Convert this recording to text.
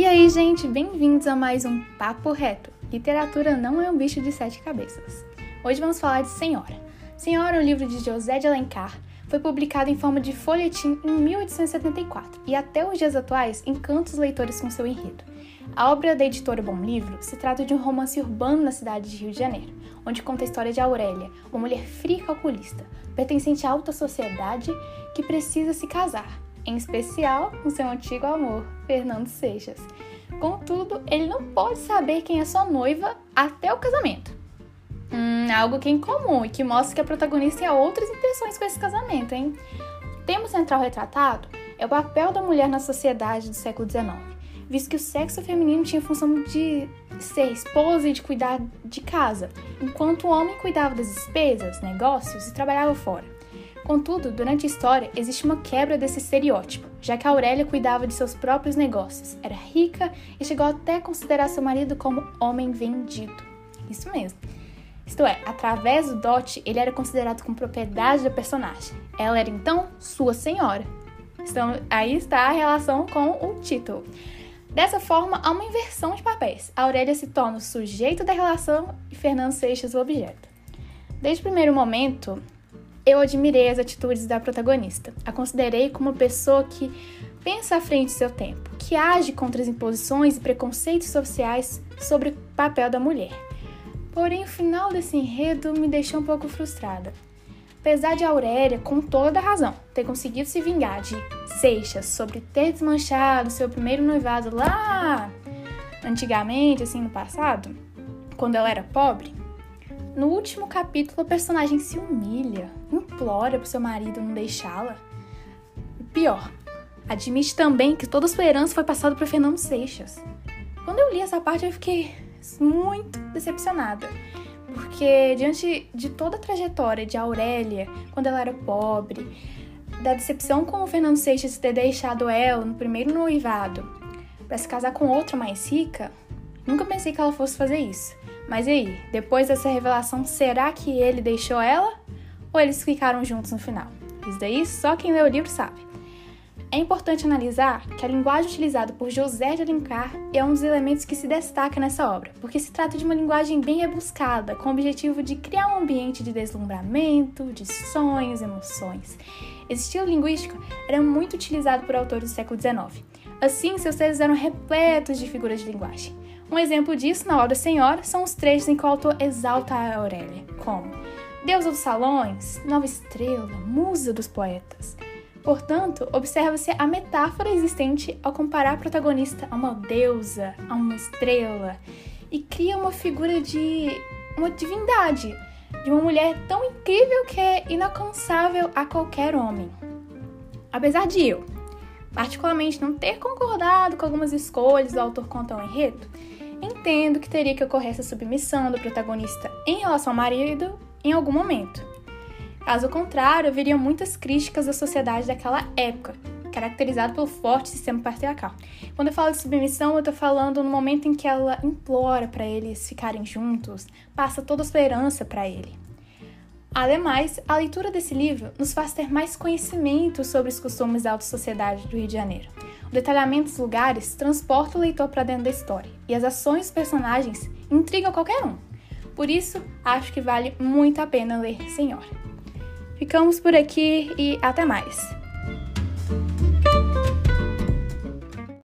E aí, gente, bem-vindos a mais um Papo Reto. Literatura não é um bicho de sete cabeças. Hoje vamos falar de Senhora. Senhora é um livro de José de Alencar, foi publicado em forma de folhetim em 1874 e até os dias atuais encanta os leitores com seu enredo. A obra da editora Bom Livro se trata de um romance urbano na cidade de Rio de Janeiro, onde conta a história de Aurélia, uma mulher fria e calculista, pertencente à alta sociedade que precisa se casar em especial com seu antigo amor, Fernando Seixas. Contudo, ele não pode saber quem é sua noiva até o casamento. Hum, algo que é incomum e que mostra que a protagonista tem outras intenções com esse casamento, hein? O tema central retratado é o papel da mulher na sociedade do século XIX, visto que o sexo feminino tinha a função de ser esposa e de cuidar de casa, enquanto o homem cuidava das despesas, negócios e trabalhava fora. Contudo, durante a história, existe uma quebra desse estereótipo, já que Aurélia cuidava de seus próprios negócios, era rica e chegou até a considerar seu marido como homem vendido. Isso mesmo. Isto é, através do dote, ele era considerado como propriedade da personagem. Ela era então sua senhora. Então, aí está a relação com o título. Dessa forma, há uma inversão de papéis. A Aurélia se torna o sujeito da relação e Fernando Seixas o objeto. Desde o primeiro momento, eu admirei as atitudes da protagonista. A considerei como uma pessoa que pensa à frente do seu tempo, que age contra as imposições e preconceitos sociais sobre o papel da mulher. Porém, o final desse enredo me deixou um pouco frustrada. Apesar de Aurélia, com toda razão, ter conseguido se vingar de Seixas sobre ter desmanchado seu primeiro noivado lá antigamente, assim, no passado, quando ela era pobre, no último capítulo, a personagem se humilha, implora pro seu marido não deixá-la. Pior, admite também que toda sua herança foi passada para Fernando Seixas. Quando eu li essa parte, eu fiquei muito decepcionada. Porque diante de toda a trajetória de Aurélia, quando ela era pobre, da decepção com o Fernando Seixas ter deixado ela no primeiro noivado para se casar com outra mais rica, nunca pensei que ela fosse fazer isso. Mas e aí, depois dessa revelação, será que ele deixou ela? Ou eles ficaram juntos no final? Isso daí só quem lê o livro sabe. É importante analisar que a linguagem utilizada por José de Alencar é um dos elementos que se destaca nessa obra, porque se trata de uma linguagem bem rebuscada, com o objetivo de criar um ambiente de deslumbramento, de sonhos, emoções. Esse estilo linguístico era muito utilizado por autores do século XIX. Assim, seus textos eram repletos de figuras de linguagem. Um exemplo disso na obra Senhora são os trechos em que o autor exalta a Aurélia, como deusa dos salões, nova estrela, musa dos poetas. Portanto, observa-se a metáfora existente ao comparar a protagonista a uma deusa, a uma estrela, e cria uma figura de uma divindade, de uma mulher tão incrível que é inalcançável a qualquer homem. Apesar de eu, particularmente, não ter concordado com algumas escolhas do autor quanto ao enredo, entendo que teria que ocorrer essa submissão do protagonista em relação ao marido em algum momento. Caso contrário, haveriam muitas críticas da sociedade daquela época, caracterizada pelo forte sistema patriarcal. Quando eu falo de submissão, eu estou falando no momento em que ela implora para eles ficarem juntos, passa toda a esperança para ele. Ademais, a leitura desse livro nos faz ter mais conhecimento sobre os costumes da alta sociedade do Rio de Janeiro. O detalhamento dos lugares transporta o leitor para dentro da história, e as ações dos personagens intrigam qualquer um. Por isso, acho que vale muito a pena ler Senhora. Ficamos por aqui e até mais!